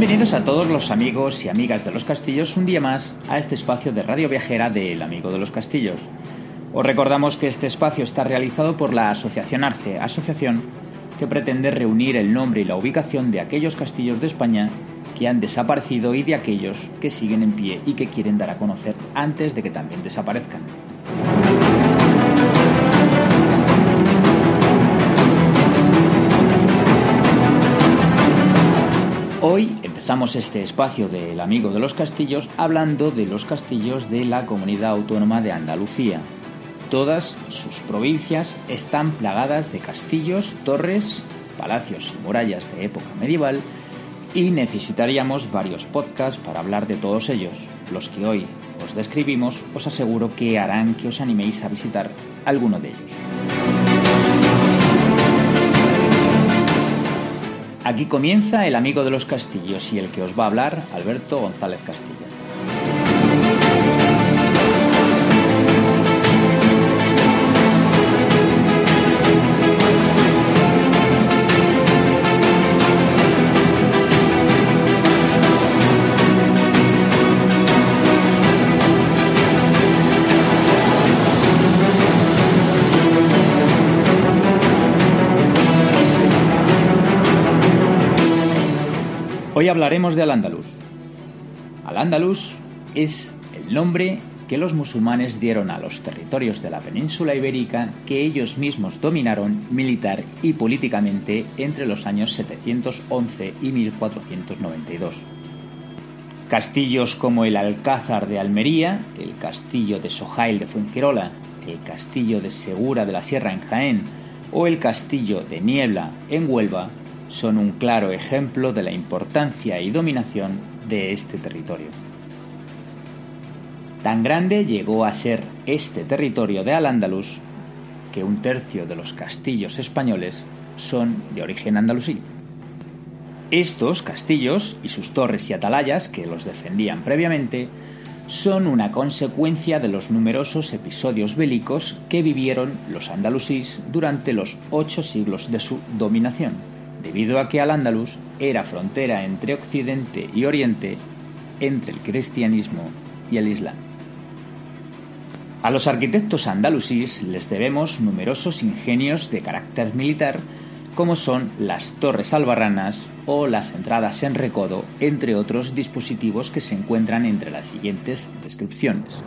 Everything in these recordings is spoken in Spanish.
Bienvenidos a todos los amigos y amigas de los castillos un día más a este espacio de radio viajera del Amigo de los Castillos. Os recordamos que este espacio está realizado por la Asociación Arce, asociación que pretende reunir el nombre y la ubicación de aquellos castillos de España que han desaparecido y de aquellos que siguen en pie y que quieren dar a conocer antes de que también desaparezcan. Hoy empezamos este espacio del Amigo de los Castillos hablando de los castillos de la Comunidad Autónoma de Andalucía. Todas sus provincias están plagadas de castillos, torres, palacios y murallas de época medieval y necesitaríamos varios podcasts para hablar de todos ellos. Los que hoy os describimos os aseguro que harán que os animéis a visitar alguno de ellos. Aquí comienza el amigo de los castillos y el que os va a hablar, Alberto González Castilla. Hoy hablaremos de Al-Ándalus. Al-Ándalus es el nombre que los musulmanes dieron a los territorios de la península ibérica que ellos mismos dominaron militar y políticamente entre los años 711 y 1492. Castillos como el Alcázar de Almería, el castillo de Sojail de Fuengirola, el castillo de Segura de la Sierra en Jaén o el castillo de Niebla en Huelva son un claro ejemplo de la importancia y dominación de este territorio. Tan grande llegó a ser este territorio de Al-Ándalus que un tercio de los castillos españoles son de origen andalusí. Estos castillos y sus torres y atalayas que los defendían previamente son una consecuencia de los numerosos episodios bélicos que vivieron los andalusíes durante los ocho siglos de su dominación debido a que Al-Ándalus era frontera entre Occidente y Oriente, entre el cristianismo y el Islam. A los arquitectos andalusíes les debemos numerosos ingenios de carácter militar, como son las torres albarranas o las entradas en recodo, entre otros dispositivos que se encuentran entre las siguientes descripciones.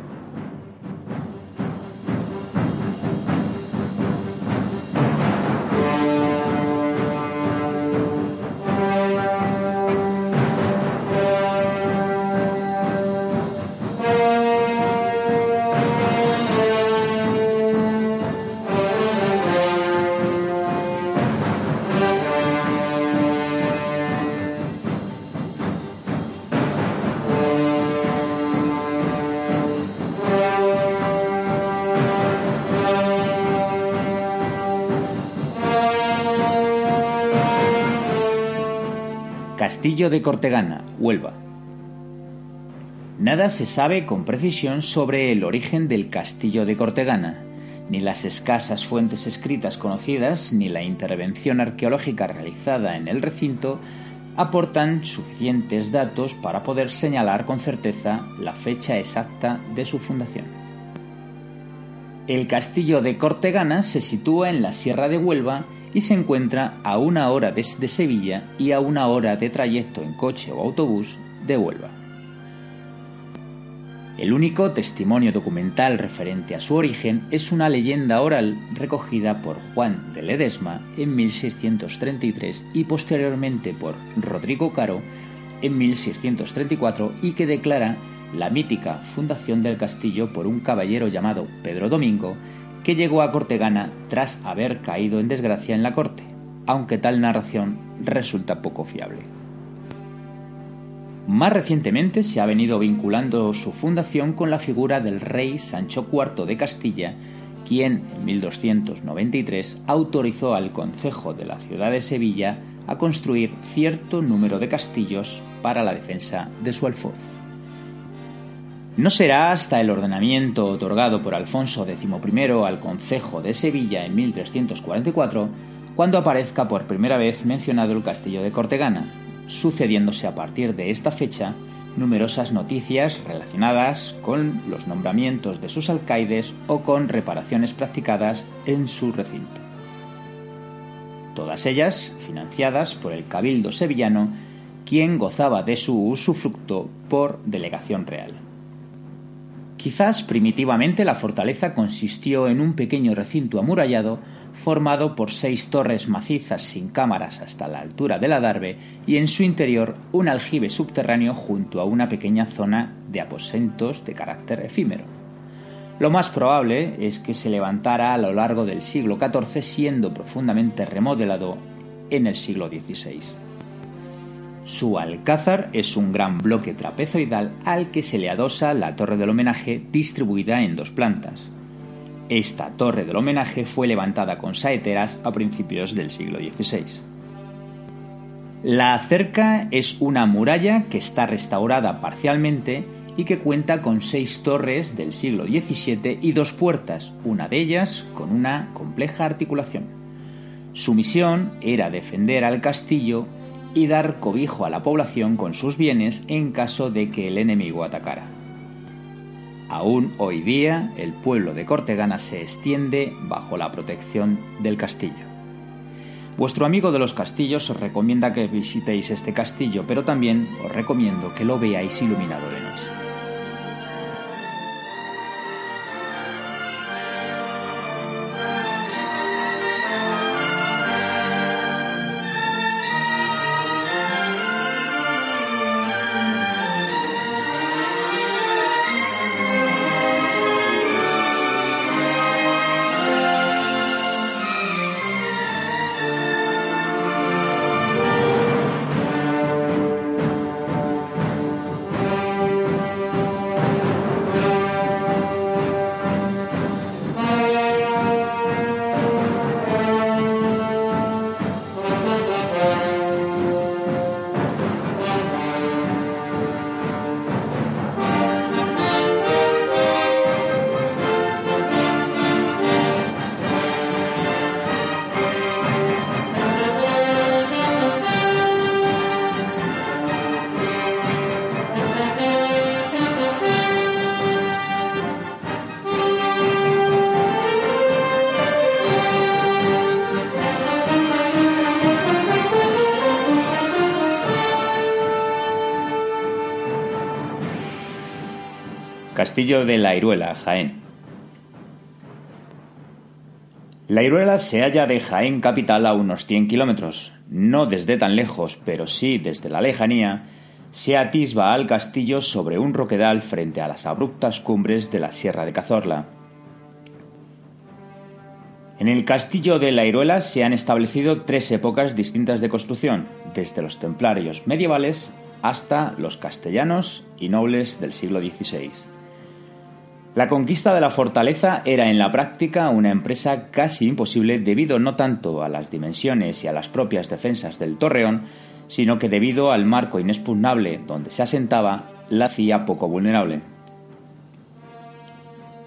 Castillo de Cortegana, Huelva. Nada se sabe con precisión sobre el origen del Castillo de Cortegana, ni las escasas fuentes escritas conocidas ni la intervención arqueológica realizada en el recinto aportan suficientes datos para poder señalar con certeza la fecha exacta de su fundación. El castillo de Cortegana se sitúa en la Sierra de Huelva y se encuentra a una hora desde Sevilla y a una hora de trayecto en coche o autobús de Huelva. El único testimonio documental referente a su origen es una leyenda oral recogida por Juan de Ledesma en 1633 y posteriormente por Rodrigo Caro en 1634 y que declara la mítica fundación del castillo por un caballero llamado Pedro Domingo que llegó a Cortegana tras haber caído en desgracia en la corte, aunque tal narración resulta poco fiable. Más recientemente se ha venido vinculando su fundación con la figura del rey Sancho IV de Castilla, quien en 1293 autorizó al Concejo de la ciudad de Sevilla a construir cierto número de castillos para la defensa de su alfoz. No será hasta el ordenamiento otorgado por Alfonso XI al Concejo de Sevilla en 1344 cuando aparezca por primera vez mencionado el castillo de Cortegana, sucediéndose a partir de esta fecha numerosas noticias relacionadas con los nombramientos de sus alcaides o con reparaciones practicadas en su recinto. Todas ellas financiadas por el Cabildo sevillano, quien gozaba de su usufructo por delegación real. Quizás primitivamente la fortaleza consistió en un pequeño recinto amurallado formado por seis torres macizas sin cámaras hasta la altura del adarve y en su interior un aljibe subterráneo junto a una pequeña zona de aposentos de carácter efímero. Lo más probable es que se levantara a lo largo del siglo XIV siendo profundamente remodelado en el siglo XVI. Su alcázar es un gran bloque trapezoidal al que se le adosa la torre del homenaje distribuida en dos plantas. Esta torre del homenaje fue levantada con saeteras a principios del siglo XVI. La cerca es una muralla que está restaurada parcialmente y que cuenta con seis torres del siglo XVII y dos puertas, una de ellas con una compleja articulación. Su misión era defender al castillo y dar cobijo a la población con sus bienes en caso de que el enemigo atacara. Aún hoy día el pueblo de Cortegana se extiende bajo la protección del castillo. Vuestro amigo de los castillos os recomienda que visitéis este castillo, pero también os recomiendo que lo veáis iluminado de noche. Castillo de La Iruela, Jaén. La Iruela se halla de Jaén capital a unos 100 kilómetros. No desde tan lejos, pero sí desde la lejanía, se atisba al castillo sobre un roquedal frente a las abruptas cumbres de la Sierra de Cazorla. En el castillo de La Iruela se han establecido tres épocas distintas de construcción, desde los templarios medievales hasta los castellanos y nobles del siglo XVI. La conquista de la fortaleza era en la práctica una empresa casi imposible debido no tanto a las dimensiones y a las propias defensas del torreón, sino que debido al marco inexpugnable donde se asentaba, la hacía poco vulnerable.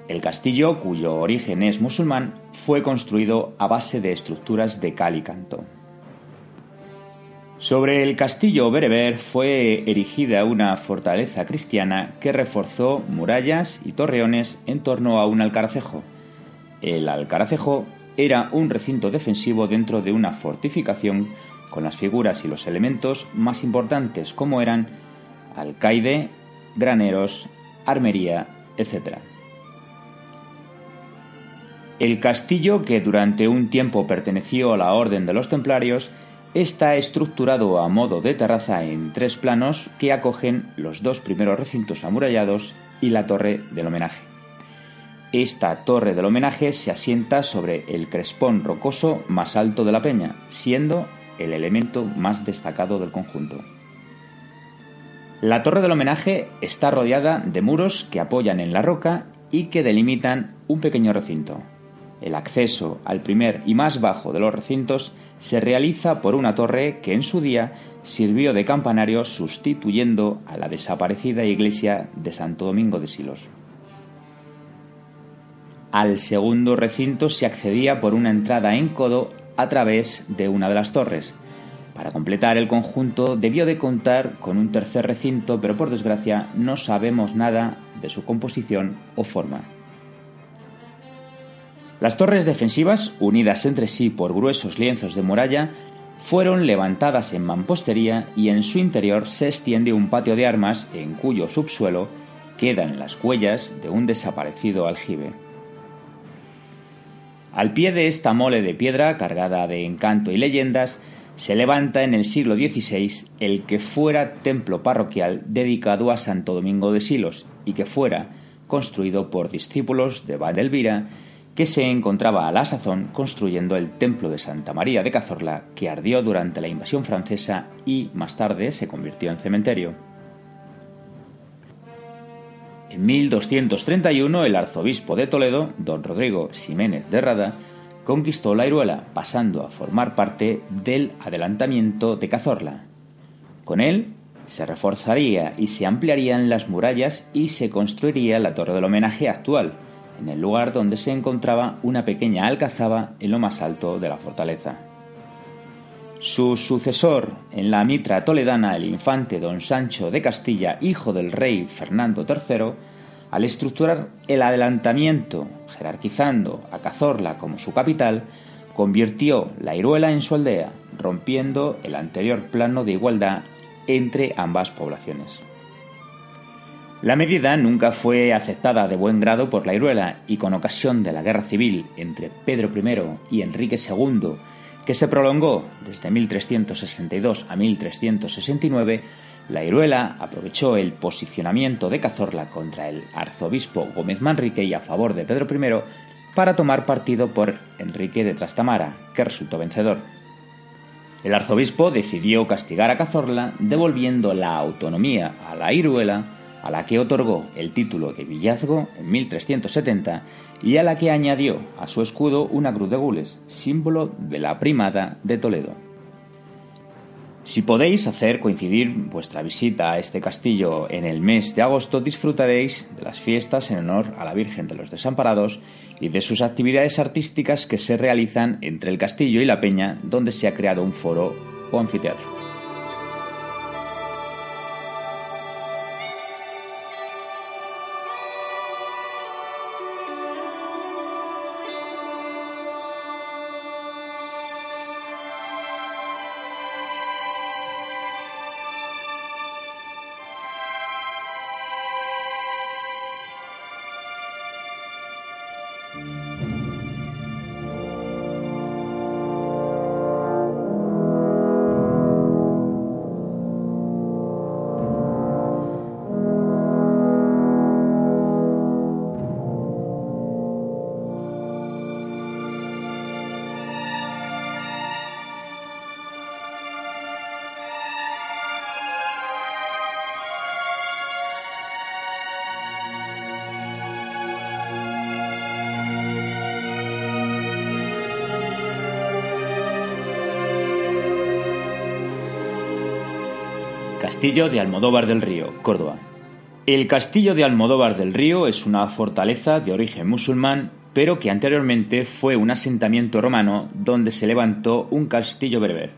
El castillo, cuyo origen es musulmán, fue construido a base de estructuras de cal y canto. Sobre el castillo bereber fue erigida una fortaleza cristiana que reforzó murallas y torreones en torno a un alcaracejo. El alcaracejo era un recinto defensivo dentro de una fortificación con las figuras y los elementos más importantes como eran alcaide, graneros, armería, etc. El castillo, que durante un tiempo perteneció a la Orden de los Templarios, Está estructurado a modo de terraza en tres planos que acogen los dos primeros recintos amurallados y la torre del homenaje. Esta torre del homenaje se asienta sobre el crespón rocoso más alto de la peña, siendo el elemento más destacado del conjunto. La torre del homenaje está rodeada de muros que apoyan en la roca y que delimitan un pequeño recinto. El acceso al primer y más bajo de los recintos se realiza por una torre que en su día sirvió de campanario sustituyendo a la desaparecida iglesia de Santo Domingo de Silos. Al segundo recinto se accedía por una entrada en codo a través de una de las torres. Para completar el conjunto debió de contar con un tercer recinto, pero por desgracia no sabemos nada de su composición o forma. Las torres defensivas, unidas entre sí por gruesos lienzos de muralla, fueron levantadas en mampostería y en su interior se extiende un patio de armas en cuyo subsuelo quedan las huellas de un desaparecido aljibe. Al pie de esta mole de piedra cargada de encanto y leyendas se levanta en el siglo XVI el que fuera templo parroquial dedicado a Santo Domingo de Silos y que fuera construido por discípulos de Valdelvira que se encontraba a la sazón construyendo el templo de Santa María de Cazorla que ardió durante la invasión francesa y más tarde se convirtió en cementerio. En 1231 el arzobispo de Toledo, don Rodrigo Ximénez de Rada, conquistó la Iruela, pasando a formar parte del adelantamiento de Cazorla. Con él se reforzaría y se ampliarían las murallas y se construiría la torre del homenaje actual, en el lugar donde se encontraba una pequeña alcazaba en lo más alto de la fortaleza. Su sucesor en la mitra toledana, el infante don Sancho de Castilla, hijo del rey Fernando III, al estructurar el adelantamiento, jerarquizando a Cazorla como su capital, convirtió la Iruela en su aldea, rompiendo el anterior plano de igualdad entre ambas poblaciones. La medida nunca fue aceptada de buen grado por la Iruela y con ocasión de la guerra civil entre Pedro I y Enrique II, que se prolongó desde 1362 a 1369, la Iruela aprovechó el posicionamiento de Cazorla contra el arzobispo Gómez Manrique y a favor de Pedro I para tomar partido por Enrique de Trastamara, que resultó vencedor. El arzobispo decidió castigar a Cazorla devolviendo la autonomía a la Iruela, a la que otorgó el título de villazgo en 1370 y a la que añadió a su escudo una cruz de gules, símbolo de la primada de Toledo. Si podéis hacer coincidir vuestra visita a este castillo en el mes de agosto, disfrutaréis de las fiestas en honor a la Virgen de los Desamparados y de sus actividades artísticas que se realizan entre el castillo y la peña, donde se ha creado un foro o anfiteatro. Castillo de Almodóvar del Río, Córdoba. El Castillo de Almodóvar del Río es una fortaleza de origen musulmán, pero que anteriormente fue un asentamiento romano donde se levantó un castillo berber.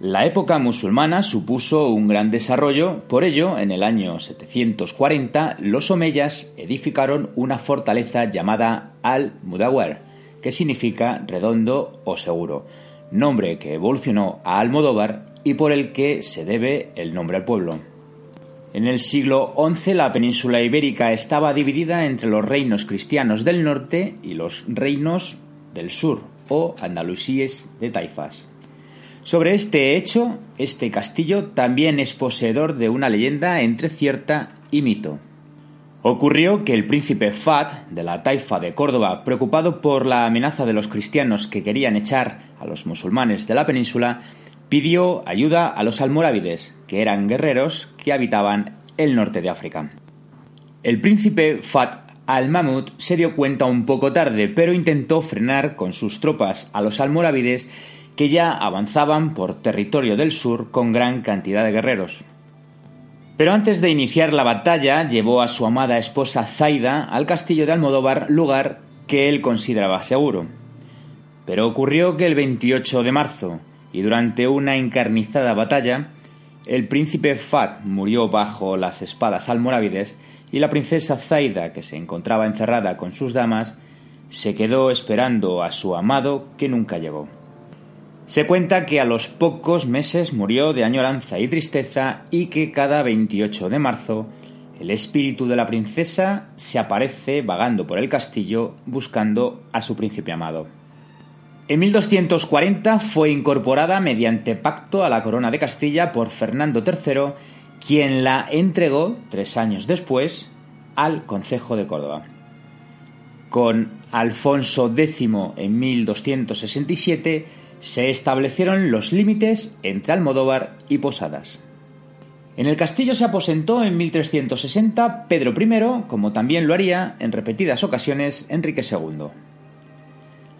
La época musulmana supuso un gran desarrollo, por ello, en el año 740, los omeyas edificaron una fortaleza llamada Al-Mudawar, que significa redondo o seguro, nombre que evolucionó a Almodóvar y por el que se debe el nombre al pueblo. En el siglo XI la península ibérica estaba dividida entre los reinos cristianos del norte y los reinos del sur, o andalusíes de taifas. Sobre este hecho, este castillo también es poseedor de una leyenda entre cierta y mito. Ocurrió que el príncipe Fat de la taifa de Córdoba, preocupado por la amenaza de los cristianos que querían echar a los musulmanes de la península, pidió ayuda a los almorávides, que eran guerreros que habitaban el norte de África. El príncipe Fat al-Mahmud se dio cuenta un poco tarde, pero intentó frenar con sus tropas a los almorávides que ya avanzaban por territorio del sur con gran cantidad de guerreros. Pero antes de iniciar la batalla, llevó a su amada esposa Zaida al castillo de Almodóvar, lugar que él consideraba seguro. Pero ocurrió que el 28 de marzo, y durante una encarnizada batalla, el príncipe Fat murió bajo las espadas almorávides y la princesa Zaida, que se encontraba encerrada con sus damas, se quedó esperando a su amado que nunca llegó. Se cuenta que a los pocos meses murió de añoranza y tristeza y que cada 28 de marzo el espíritu de la princesa se aparece vagando por el castillo buscando a su príncipe amado. En 1240 fue incorporada mediante pacto a la corona de Castilla por Fernando III, quien la entregó tres años después al Concejo de Córdoba. Con Alfonso X en 1267 se establecieron los límites entre Almodóvar y Posadas. En el castillo se aposentó en 1360 Pedro I, como también lo haría en repetidas ocasiones Enrique II.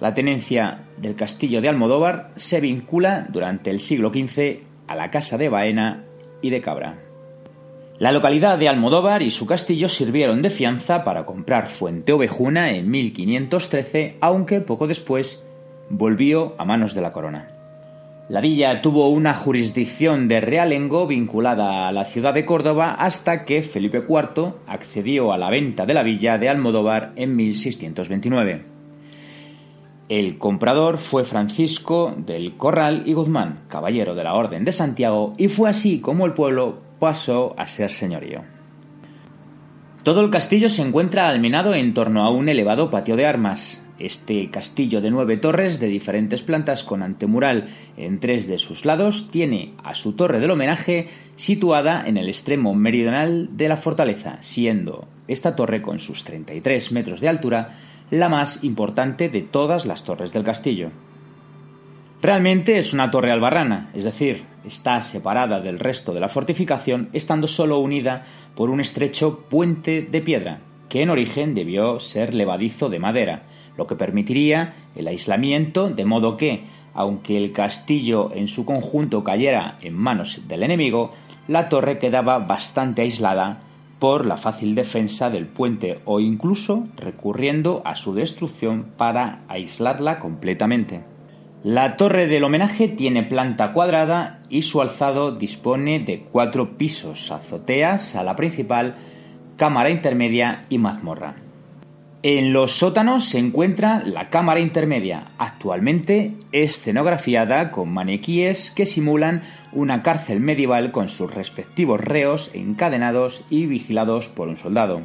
La tenencia del castillo de Almodóvar se vincula durante el siglo XV a la Casa de Baena y de Cabra. La localidad de Almodóvar y su castillo sirvieron de fianza para comprar Fuente Ovejuna en 1513, aunque poco después volvió a manos de la corona. La villa tuvo una jurisdicción de realengo vinculada a la ciudad de Córdoba hasta que Felipe IV accedió a la venta de la villa de Almodóvar en 1629. El comprador fue Francisco del Corral y Guzmán, caballero de la Orden de Santiago, y fue así como el pueblo pasó a ser señorío. Todo el castillo se encuentra almenado en torno a un elevado patio de armas. Este castillo de nueve torres de diferentes plantas con antemural en tres de sus lados tiene a su torre del homenaje situada en el extremo meridional de la fortaleza, siendo esta torre con sus 33 metros de altura la más importante de todas las torres del castillo. Realmente es una torre albarrana, es decir, está separada del resto de la fortificación, estando solo unida por un estrecho puente de piedra, que en origen debió ser levadizo de madera, lo que permitiría el aislamiento, de modo que, aunque el castillo en su conjunto cayera en manos del enemigo, la torre quedaba bastante aislada por la fácil defensa del puente o incluso recurriendo a su destrucción para aislarla completamente. La torre del homenaje tiene planta cuadrada y su alzado dispone de cuatro pisos, azoteas, sala principal, cámara intermedia y mazmorra. En los sótanos se encuentra la cámara intermedia, actualmente escenografiada con maniquíes que simulan una cárcel medieval con sus respectivos reos encadenados y vigilados por un soldado.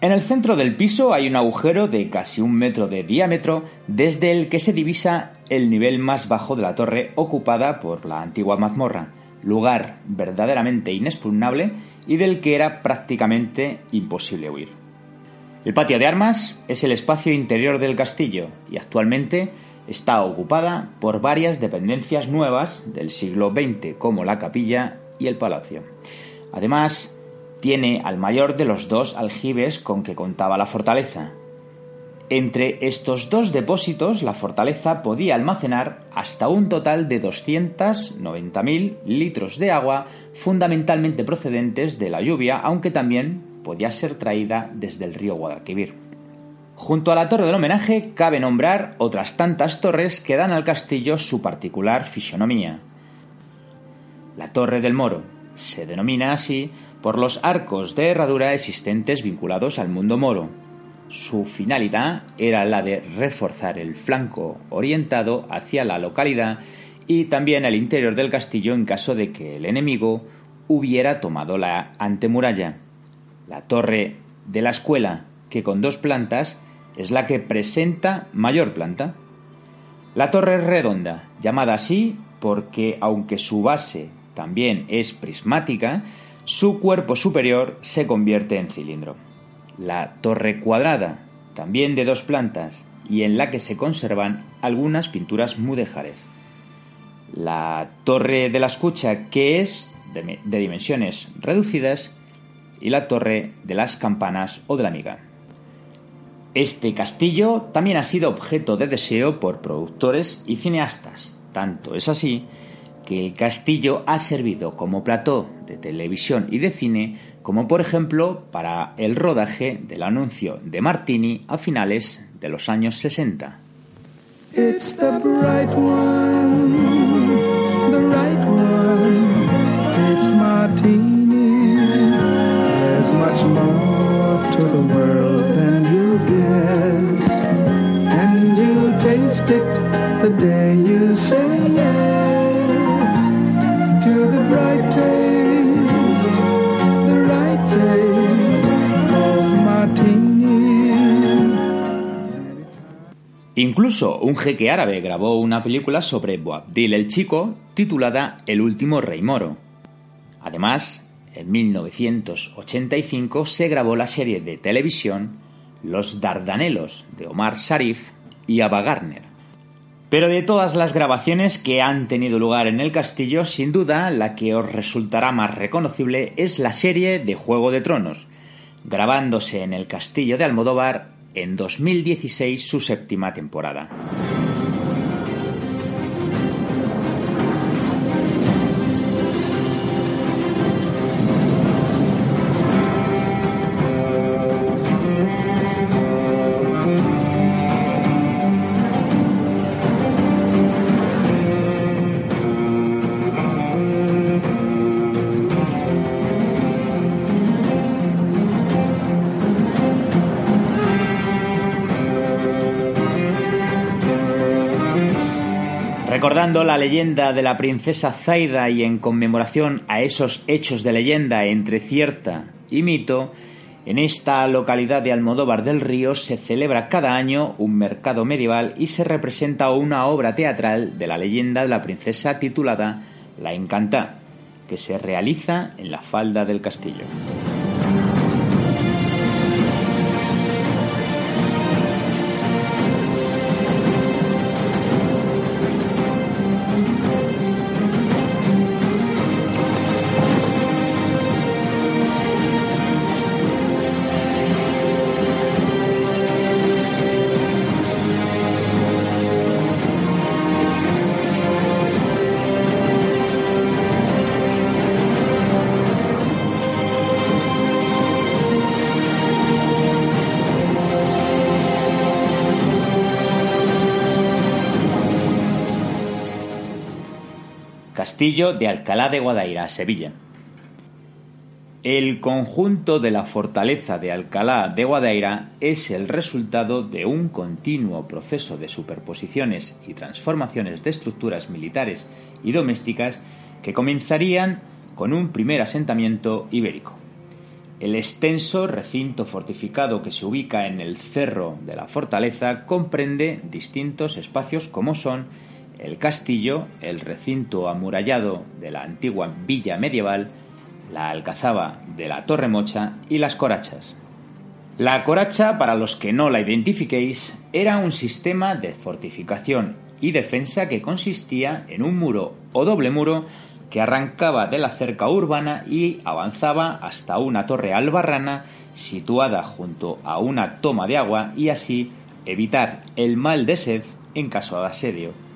En el centro del piso hay un agujero de casi un metro de diámetro desde el que se divisa el nivel más bajo de la torre ocupada por la antigua mazmorra, lugar verdaderamente inexpugnable y del que era prácticamente imposible huir. El patio de armas es el espacio interior del castillo y actualmente está ocupada por varias dependencias nuevas del siglo XX como la capilla y el palacio. Además, tiene al mayor de los dos aljibes con que contaba la fortaleza. Entre estos dos depósitos, la fortaleza podía almacenar hasta un total de 290.000 litros de agua, fundamentalmente procedentes de la lluvia, aunque también podía ser traída desde el río Guadalquivir. Junto a la torre del homenaje cabe nombrar otras tantas torres que dan al castillo su particular fisonomía. La Torre del Moro se denomina así por los arcos de herradura existentes vinculados al mundo moro. Su finalidad era la de reforzar el flanco orientado hacia la localidad y también el interior del castillo en caso de que el enemigo hubiera tomado la antemuralla. La torre de la escuela, que con dos plantas, es la que presenta mayor planta. La torre es redonda, llamada así porque, aunque su base también es prismática, su cuerpo superior se convierte en cilindro. La torre cuadrada, también de dos plantas, y en la que se conservan algunas pinturas mudéjares. La torre de la escucha, que es de, de dimensiones reducidas, y la torre de las campanas o de la miga. Este castillo también ha sido objeto de deseo por productores y cineastas. Tanto es así que el castillo ha servido como plató de televisión y de cine, como por ejemplo para el rodaje del anuncio de Martini a finales de los años 60. It's the bright one, the one. It's martini. Incluso un jeque árabe grabó una película sobre Boabdil el Chico titulada El último rey moro. Además, en 1985 se grabó la serie de televisión Los Dardanelos de Omar Sharif y Ava Gardner. Pero de todas las grabaciones que han tenido lugar en el castillo, sin duda la que os resultará más reconocible es la serie de Juego de Tronos, grabándose en el castillo de Almodóvar en 2016 su séptima temporada. La leyenda de la princesa Zaida y en conmemoración a esos hechos de leyenda entre cierta y mito, en esta localidad de Almodóvar del Río se celebra cada año un mercado medieval y se representa una obra teatral de la leyenda de la princesa titulada La Encantá, que se realiza en la falda del castillo. Castillo de Alcalá de Guadaira, Sevilla. El conjunto de la fortaleza de Alcalá de Guadaira es el resultado de un continuo proceso de superposiciones y transformaciones de estructuras militares y domésticas que comenzarían con un primer asentamiento ibérico. El extenso recinto fortificado que se ubica en el cerro de la fortaleza comprende distintos espacios como son el castillo, el recinto amurallado de la antigua villa medieval, la alcazaba de la Torre Mocha y las corachas. La coracha, para los que no la identifiquéis, era un sistema de fortificación y defensa que consistía en un muro o doble muro que arrancaba de la cerca urbana y avanzaba hasta una torre albarrana situada junto a una toma de agua y así evitar el mal de sed en caso de asedio.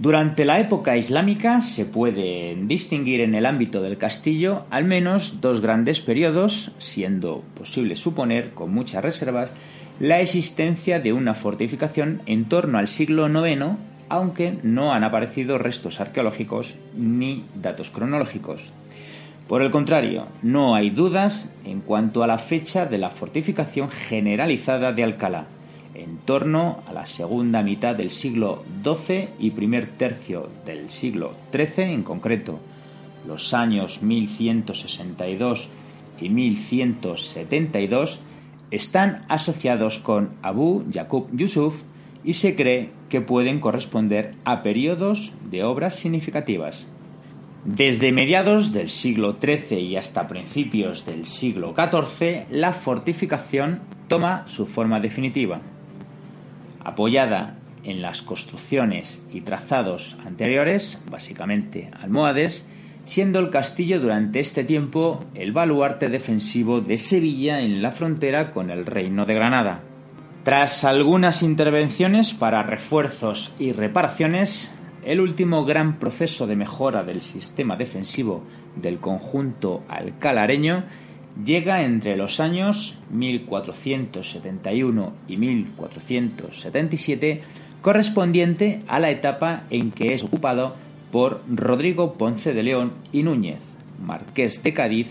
Durante la época islámica se pueden distinguir en el ámbito del castillo al menos dos grandes periodos, siendo posible suponer, con muchas reservas, la existencia de una fortificación en torno al siglo IX, aunque no han aparecido restos arqueológicos ni datos cronológicos. Por el contrario, no hay dudas en cuanto a la fecha de la fortificación generalizada de Alcalá en torno a la segunda mitad del siglo XII y primer tercio del siglo XIII en concreto, los años 1162 y 1172 están asociados con Abu Yaqub Yusuf y se cree que pueden corresponder a periodos de obras significativas. Desde mediados del siglo XIII y hasta principios del siglo XIV, la fortificación toma su forma definitiva apoyada en las construcciones y trazados anteriores, básicamente almohades, siendo el castillo durante este tiempo el baluarte defensivo de Sevilla en la frontera con el Reino de Granada. Tras algunas intervenciones para refuerzos y reparaciones, el último gran proceso de mejora del sistema defensivo del conjunto alcalareño llega entre los años 1471 y 1477 correspondiente a la etapa en que es ocupado por Rodrigo Ponce de León y Núñez, marqués de Cádiz,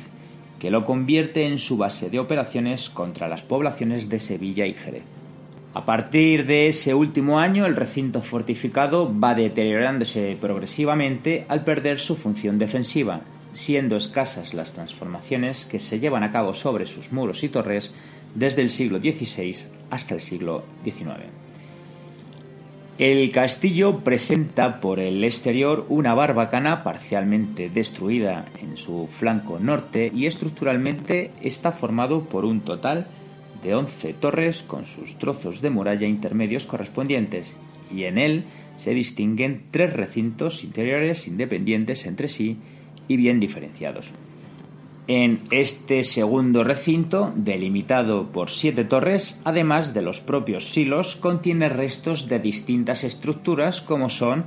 que lo convierte en su base de operaciones contra las poblaciones de Sevilla y Jerez. A partir de ese último año, el recinto fortificado va deteriorándose progresivamente al perder su función defensiva, siendo escasas las transformaciones que se llevan a cabo sobre sus muros y torres desde el siglo XVI hasta el siglo XIX. El castillo presenta por el exterior una barbacana parcialmente destruida en su flanco norte y estructuralmente está formado por un total de 11 torres con sus trozos de muralla intermedios correspondientes y en él se distinguen tres recintos interiores independientes entre sí y bien diferenciados. En este segundo recinto, delimitado por siete torres, además de los propios silos, contiene restos de distintas estructuras como son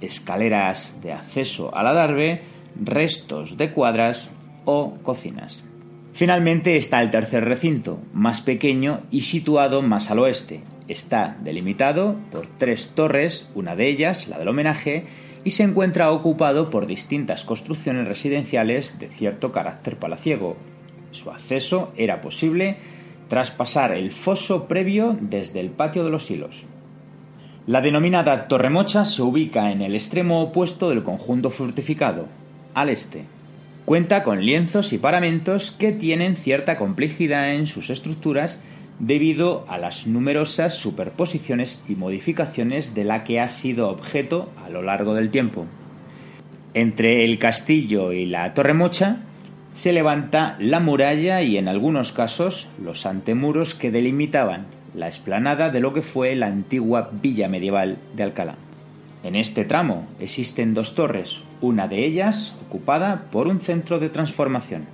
escaleras de acceso al adarve, restos de cuadras o cocinas. Finalmente está el tercer recinto, más pequeño y situado más al oeste. Está delimitado por tres torres, una de ellas, la del homenaje, y se encuentra ocupado por distintas construcciones residenciales de cierto carácter palaciego. Su acceso era posible tras pasar el foso previo desde el patio de los hilos. La denominada Torremocha se ubica en el extremo opuesto del conjunto fortificado, al este. Cuenta con lienzos y paramentos que tienen cierta complejidad en sus estructuras debido a las numerosas superposiciones y modificaciones de la que ha sido objeto a lo largo del tiempo. Entre el castillo y la torre mocha se levanta la muralla y en algunos casos los antemuros que delimitaban la explanada de lo que fue la antigua villa medieval de Alcalá. En este tramo existen dos torres, una de ellas ocupada por un centro de transformación.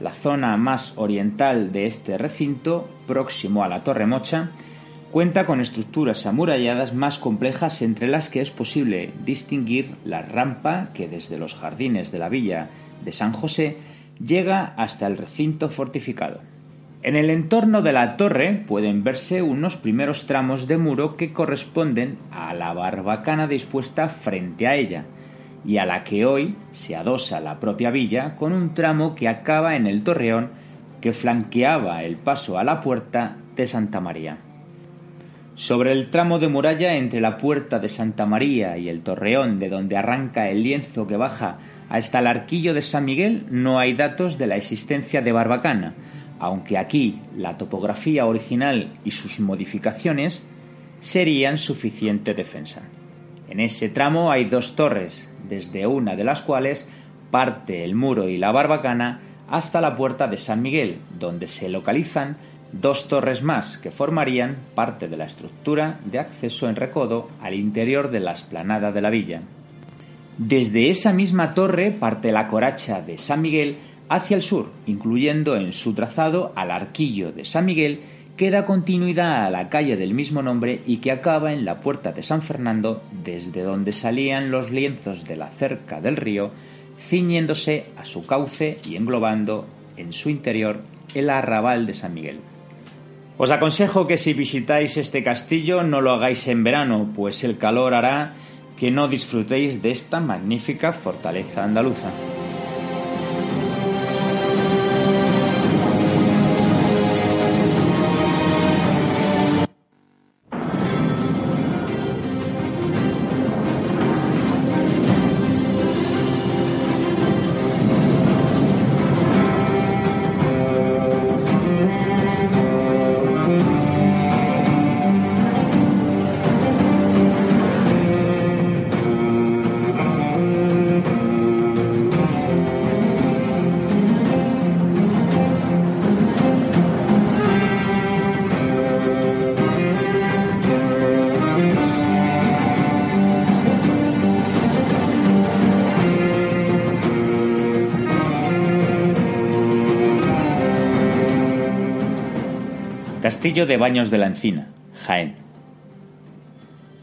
La zona más oriental de este recinto, próximo a la Torre Mocha, cuenta con estructuras amuralladas más complejas entre las que es posible distinguir la rampa que desde los jardines de la villa de San José llega hasta el recinto fortificado. En el entorno de la torre pueden verse unos primeros tramos de muro que corresponden a la barbacana dispuesta frente a ella, y a la que hoy se adosa la propia villa con un tramo que acaba en el torreón que flanqueaba el paso a la puerta de Santa María. Sobre el tramo de muralla entre la puerta de Santa María y el torreón de donde arranca el lienzo que baja hasta el arquillo de San Miguel no hay datos de la existencia de barbacana, aunque aquí la topografía original y sus modificaciones serían suficiente defensa. En ese tramo hay dos torres, desde una de las cuales parte el muro y la barbacana hasta la puerta de San Miguel, donde se localizan dos torres más que formarían parte de la estructura de acceso en recodo al interior de la esplanada de la villa. Desde esa misma torre parte la coracha de San Miguel hacia el sur, incluyendo en su trazado al arquillo de San Miguel que da continuidad a la calle del mismo nombre y que acaba en la puerta de San Fernando, desde donde salían los lienzos de la cerca del río, ciñéndose a su cauce y englobando en su interior el arrabal de San Miguel. Os aconsejo que si visitáis este castillo no lo hagáis en verano, pues el calor hará que no disfrutéis de esta magnífica fortaleza andaluza. Castillo de Baños de la Encina, Jaén.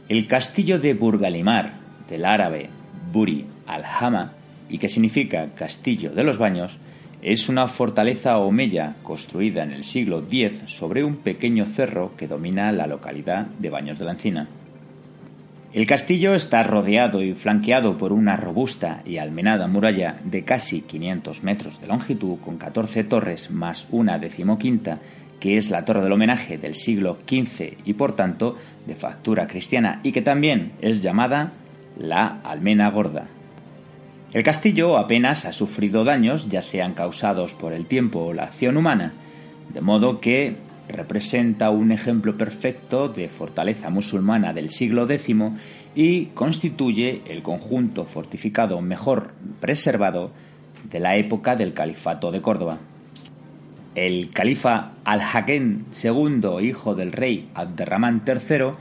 El castillo de Burgalimar, del árabe Buri al-Hama, y que significa Castillo de los Baños, es una fortaleza omeya construida en el siglo X sobre un pequeño cerro que domina la localidad de Baños de la Encina. El castillo está rodeado y flanqueado por una robusta y almenada muralla de casi 500 metros de longitud, con 14 torres más una decimoquinta, que es la torre del homenaje del siglo XV y por tanto de factura cristiana y que también es llamada la Almena Gorda. El castillo apenas ha sufrido daños, ya sean causados por el tiempo o la acción humana, de modo que representa un ejemplo perfecto de fortaleza musulmana del siglo X y constituye el conjunto fortificado mejor preservado de la época del Califato de Córdoba. El califa Al-Hakem II, hijo del rey Abderramán III,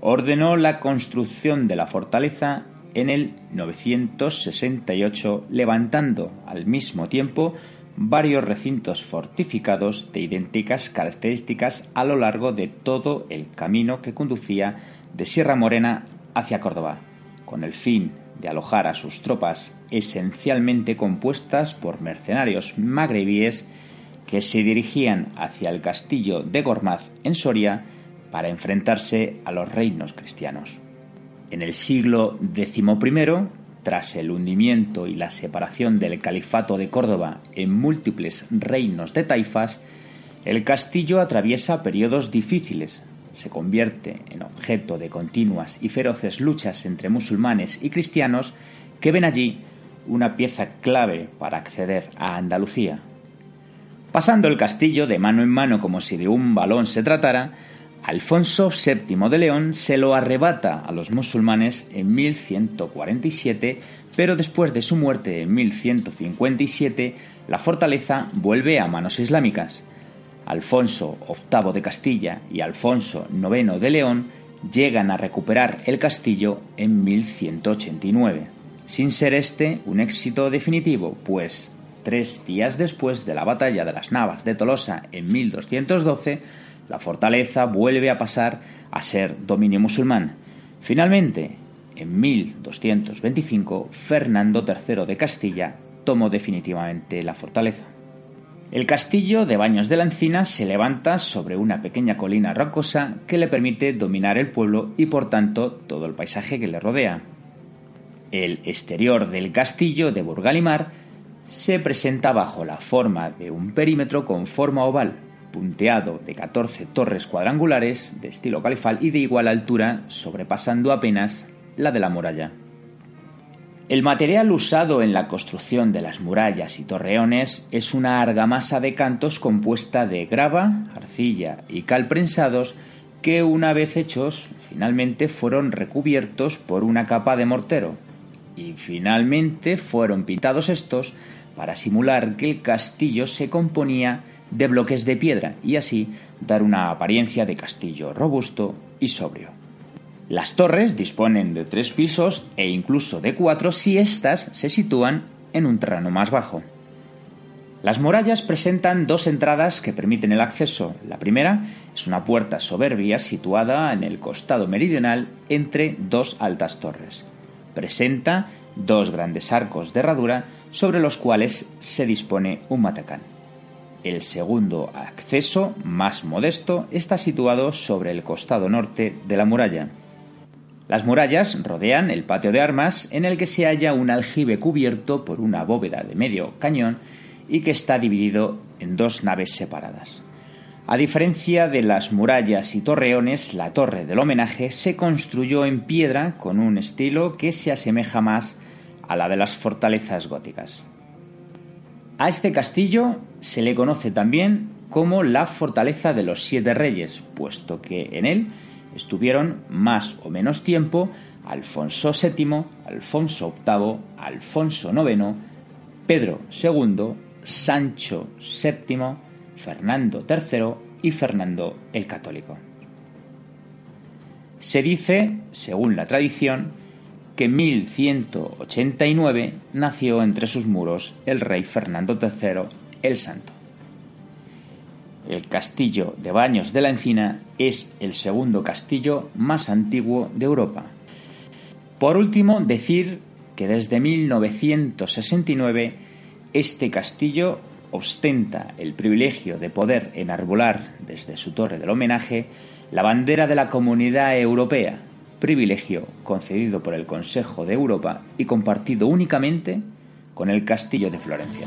ordenó la construcción de la fortaleza en el 968, levantando al mismo tiempo varios recintos fortificados de idénticas características a lo largo de todo el camino que conducía de Sierra Morena hacia Córdoba, con el fin de alojar a sus tropas esencialmente compuestas por mercenarios magrebíes que se dirigían hacia el castillo de Gormaz en Soria para enfrentarse a los reinos cristianos. En el siglo XI, tras el hundimiento y la separación del califato de Córdoba en múltiples reinos de taifas, el castillo atraviesa periodos difíciles, se convierte en objeto de continuas y feroces luchas entre musulmanes y cristianos que ven allí una pieza clave para acceder a Andalucía. Pasando el castillo de mano en mano como si de un balón se tratara, Alfonso VII de León se lo arrebata a los musulmanes en 1147, pero después de su muerte en 1157, la fortaleza vuelve a manos islámicas. Alfonso VIII de Castilla y Alfonso IX de León llegan a recuperar el castillo en 1189, sin ser este un éxito definitivo, pues tres días después de la batalla de las Navas de Tolosa en 1212, la fortaleza vuelve a pasar a ser dominio musulmán. Finalmente, en 1225, Fernando III de Castilla tomó definitivamente la fortaleza. El castillo de Baños de la Encina se levanta sobre una pequeña colina rocosa que le permite dominar el pueblo y por tanto todo el paisaje que le rodea. El exterior del castillo de Burgalimar se presenta bajo la forma de un perímetro con forma oval, punteado de 14 torres cuadrangulares de estilo califal y de igual altura, sobrepasando apenas la de la muralla. El material usado en la construcción de las murallas y torreones es una argamasa de cantos compuesta de grava, arcilla y cal prensados que una vez hechos finalmente fueron recubiertos por una capa de mortero y finalmente fueron pintados estos para simular que el castillo se componía de bloques de piedra y así dar una apariencia de castillo robusto y sobrio. Las torres disponen de tres pisos e incluso de cuatro si éstas se sitúan en un terreno más bajo. Las murallas presentan dos entradas que permiten el acceso. La primera es una puerta soberbia situada en el costado meridional entre dos altas torres. Presenta dos grandes arcos de herradura sobre los cuales se dispone un matacán. El segundo acceso, más modesto, está situado sobre el costado norte de la muralla. Las murallas rodean el patio de armas en el que se halla un aljibe cubierto por una bóveda de medio cañón y que está dividido en dos naves separadas. A diferencia de las murallas y torreones, la torre del homenaje se construyó en piedra con un estilo que se asemeja más a la de las fortalezas góticas. A este castillo se le conoce también como la Fortaleza de los Siete Reyes, puesto que en él estuvieron más o menos tiempo Alfonso VII, Alfonso VIII, Alfonso IX, Pedro II, Sancho VII, Fernando III y Fernando el Católico. Se dice, según la tradición, que en 1189 nació entre sus muros el rey Fernando III el Santo. El castillo de Baños de la Encina es el segundo castillo más antiguo de Europa. Por último, decir que desde 1969 este castillo ostenta el privilegio de poder enarbolar desde su torre del homenaje la bandera de la Comunidad Europea, privilegio concedido por el Consejo de Europa y compartido únicamente con el Castillo de Florencia.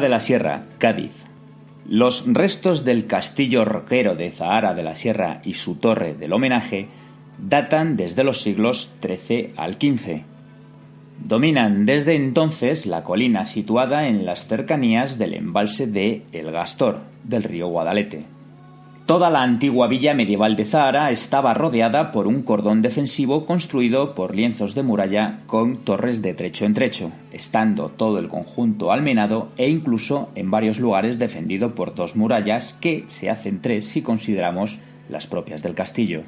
De la Sierra, Cádiz. Los restos del castillo roquero de Zahara de la Sierra y su torre del homenaje datan desde los siglos XIII al XV. Dominan desde entonces la colina situada en las cercanías del embalse de El Gastor, del río Guadalete. Toda la antigua villa medieval de Zahara estaba rodeada por un cordón defensivo construido por lienzos de muralla con torres de trecho en trecho, estando todo el conjunto almenado e incluso en varios lugares defendido por dos murallas que se hacen tres si consideramos las propias del castillo.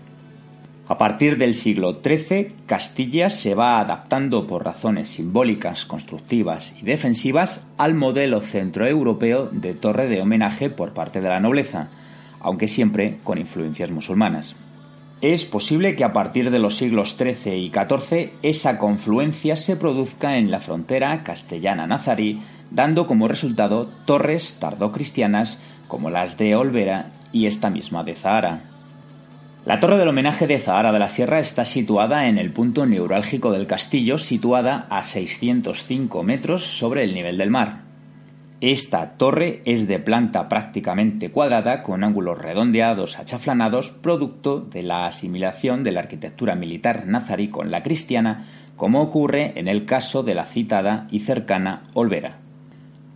A partir del siglo XIII, Castilla se va adaptando por razones simbólicas, constructivas y defensivas al modelo centroeuropeo de torre de homenaje por parte de la nobleza, aunque siempre con influencias musulmanas. Es posible que a partir de los siglos XIII y XIV esa confluencia se produzca en la frontera castellana-nazarí, dando como resultado torres tardocristianas como las de Olvera y esta misma de Zahara. La torre del homenaje de Zahara de la Sierra está situada en el punto neurálgico del castillo, situada a 605 metros sobre el nivel del mar. Esta torre es de planta prácticamente cuadrada con ángulos redondeados achaflanados, producto de la asimilación de la arquitectura militar nazarí con la cristiana, como ocurre en el caso de la citada y cercana Olvera.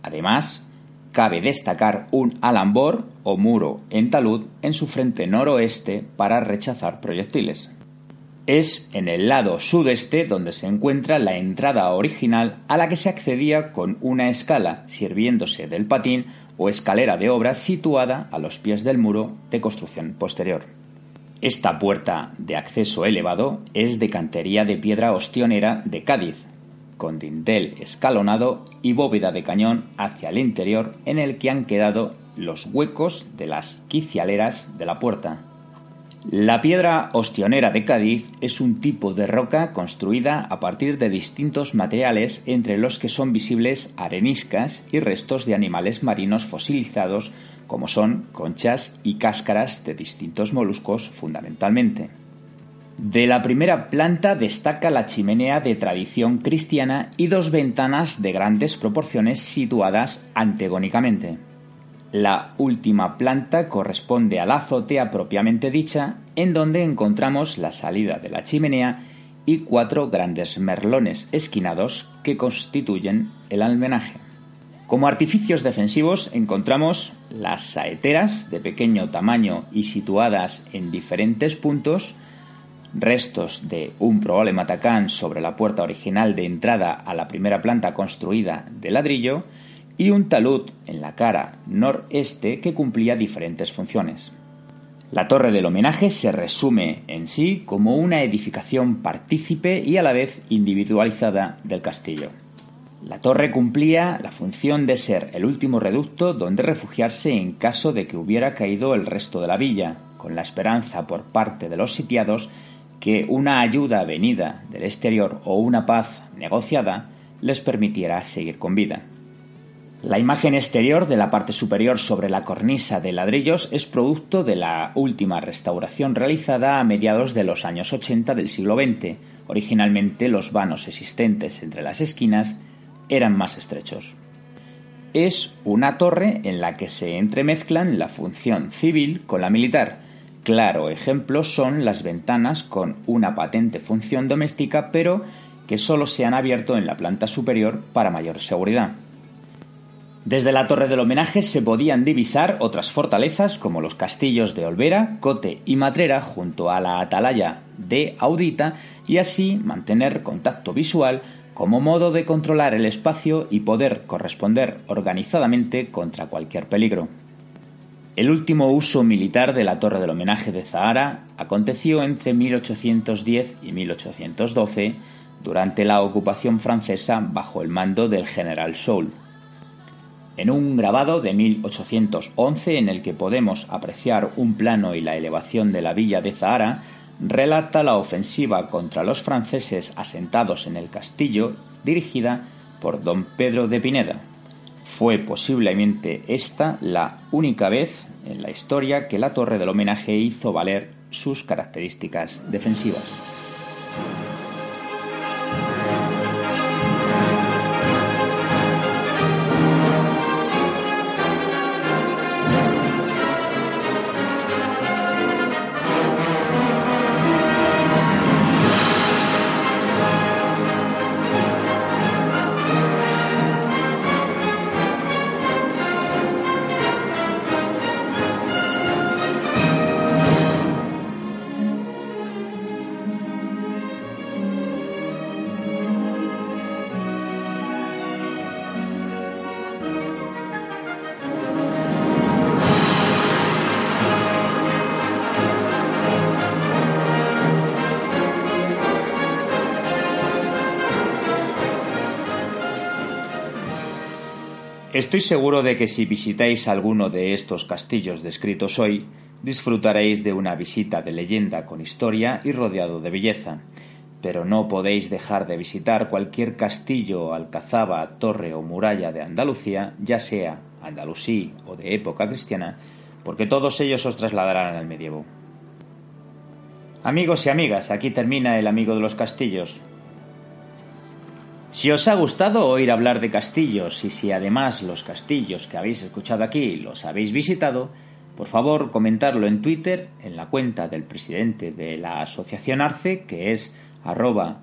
Además, cabe destacar un alambor o muro en talud en su frente noroeste para rechazar proyectiles. Es en el lado sudeste donde se encuentra la entrada original a la que se accedía con una escala, sirviéndose del patín o escalera de obra situada a los pies del muro de construcción posterior. Esta puerta de acceso elevado es de cantería de piedra ostionera de Cádiz, con dintel escalonado y bóveda de cañón hacia el interior en el que han quedado los huecos de las quicialeras de la puerta. La piedra ostionera de Cádiz es un tipo de roca construida a partir de distintos materiales entre los que son visibles areniscas y restos de animales marinos fosilizados como son conchas y cáscaras de distintos moluscos fundamentalmente. De la primera planta destaca la chimenea de tradición cristiana y dos ventanas de grandes proporciones situadas antagónicamente. La última planta corresponde a la azotea propiamente dicha, en donde encontramos la salida de la chimenea y cuatro grandes merlones esquinados que constituyen el almenaje. Como artificios defensivos encontramos las saeteras de pequeño tamaño y situadas en diferentes puntos, restos de un probable matacán sobre la puerta original de entrada a la primera planta construida de ladrillo, y un talud en la cara noreste que cumplía diferentes funciones. La torre del homenaje se resume en sí como una edificación partícipe y a la vez individualizada del castillo. La torre cumplía la función de ser el último reducto donde refugiarse en caso de que hubiera caído el resto de la villa, con la esperanza por parte de los sitiados que una ayuda venida del exterior o una paz negociada les permitiera seguir con vida. La imagen exterior de la parte superior sobre la cornisa de ladrillos es producto de la última restauración realizada a mediados de los años 80 del siglo XX. Originalmente los vanos existentes entre las esquinas eran más estrechos. Es una torre en la que se entremezclan la función civil con la militar. Claro ejemplo son las ventanas con una patente función doméstica, pero que solo se han abierto en la planta superior para mayor seguridad. Desde la torre del homenaje se podían divisar otras fortalezas como los castillos de Olvera, Cote y Matrera junto a la atalaya de Audita y así mantener contacto visual como modo de controlar el espacio y poder corresponder organizadamente contra cualquier peligro. El último uso militar de la Torre del Homenaje de Zahara aconteció entre 1810 y 1812 durante la ocupación francesa bajo el mando del general Soult. En un grabado de 1811 en el que podemos apreciar un plano y la elevación de la villa de Zahara, relata la ofensiva contra los franceses asentados en el castillo dirigida por don Pedro de Pineda. Fue posiblemente esta la única vez en la historia que la torre del homenaje hizo valer sus características defensivas. Estoy seguro de que si visitáis alguno de estos castillos descritos hoy, disfrutaréis de una visita de leyenda con historia y rodeado de belleza. Pero no podéis dejar de visitar cualquier castillo, alcazaba, torre o muralla de Andalucía, ya sea andalusí o de época cristiana, porque todos ellos os trasladarán al medievo. Amigos y amigas, aquí termina el amigo de los castillos. Si os ha gustado oír hablar de castillos y si además los castillos que habéis escuchado aquí los habéis visitado, por favor comentarlo en Twitter en la cuenta del presidente de la Asociación Arce, que es arroba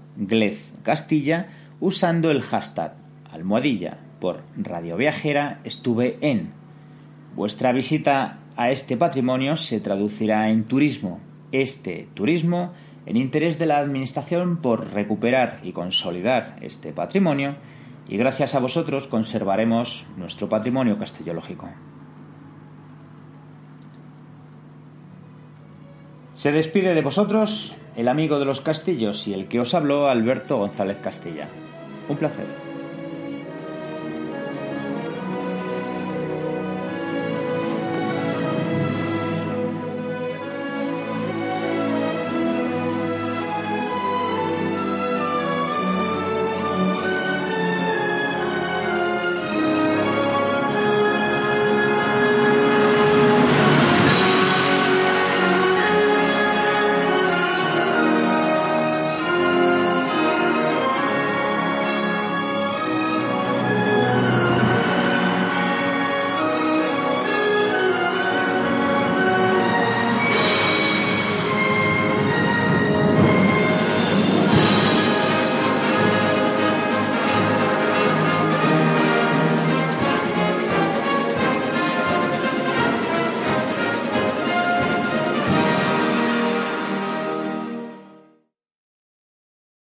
Castilla, usando el hashtag almohadilla por Radio Viajera estuve en. Vuestra visita a este patrimonio se traducirá en turismo. Este turismo en interés de la Administración por recuperar y consolidar este patrimonio y gracias a vosotros conservaremos nuestro patrimonio castellológico. Se despide de vosotros el amigo de los castillos y el que os habló Alberto González Castilla. Un placer.